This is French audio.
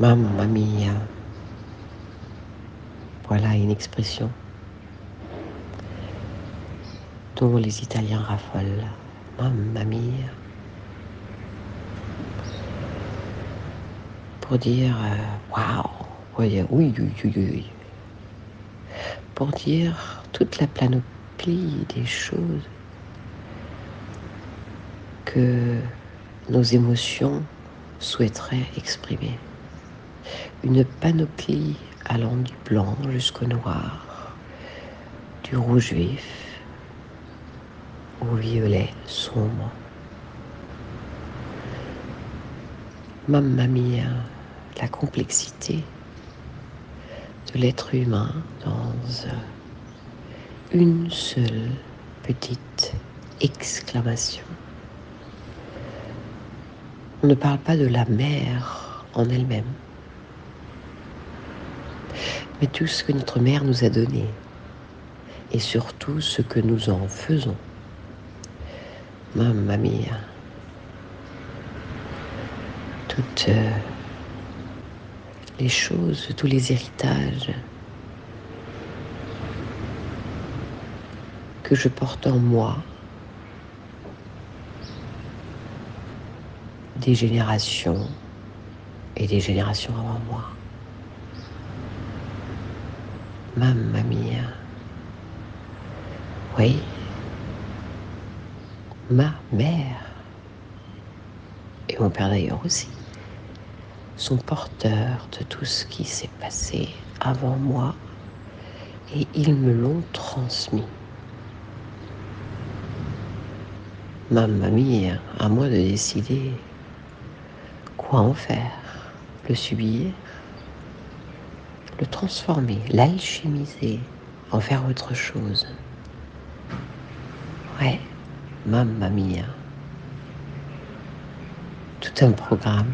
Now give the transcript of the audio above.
Mamma mia. Voilà une expression dont les Italiens raffolent. Mamma mia. Pour dire euh, waouh, oui, oui, oui, oui. Pour dire toute la planoplie des choses que nos émotions souhaiteraient exprimer. Une panoplie allant du blanc jusqu'au noir, du rouge vif au violet sombre. Mamma mia, la complexité de l'être humain dans une seule petite exclamation. On ne parle pas de la mer en elle-même, mais tout ce que notre mère nous a donné et surtout ce que nous en faisons. Mamma mia. Toutes euh, les choses, tous les héritages que je porte en moi des générations et des générations avant moi. Mamma mia. Oui, ma mère. Et mon père d'ailleurs aussi. Sont porteurs de tout ce qui s'est passé avant moi. Et ils me l'ont transmis. Mamma mia, à moi de décider quoi en faire, le subir, le transformer, l'alchimiser, en faire autre chose. Ouais, mamma mia. Tout un programme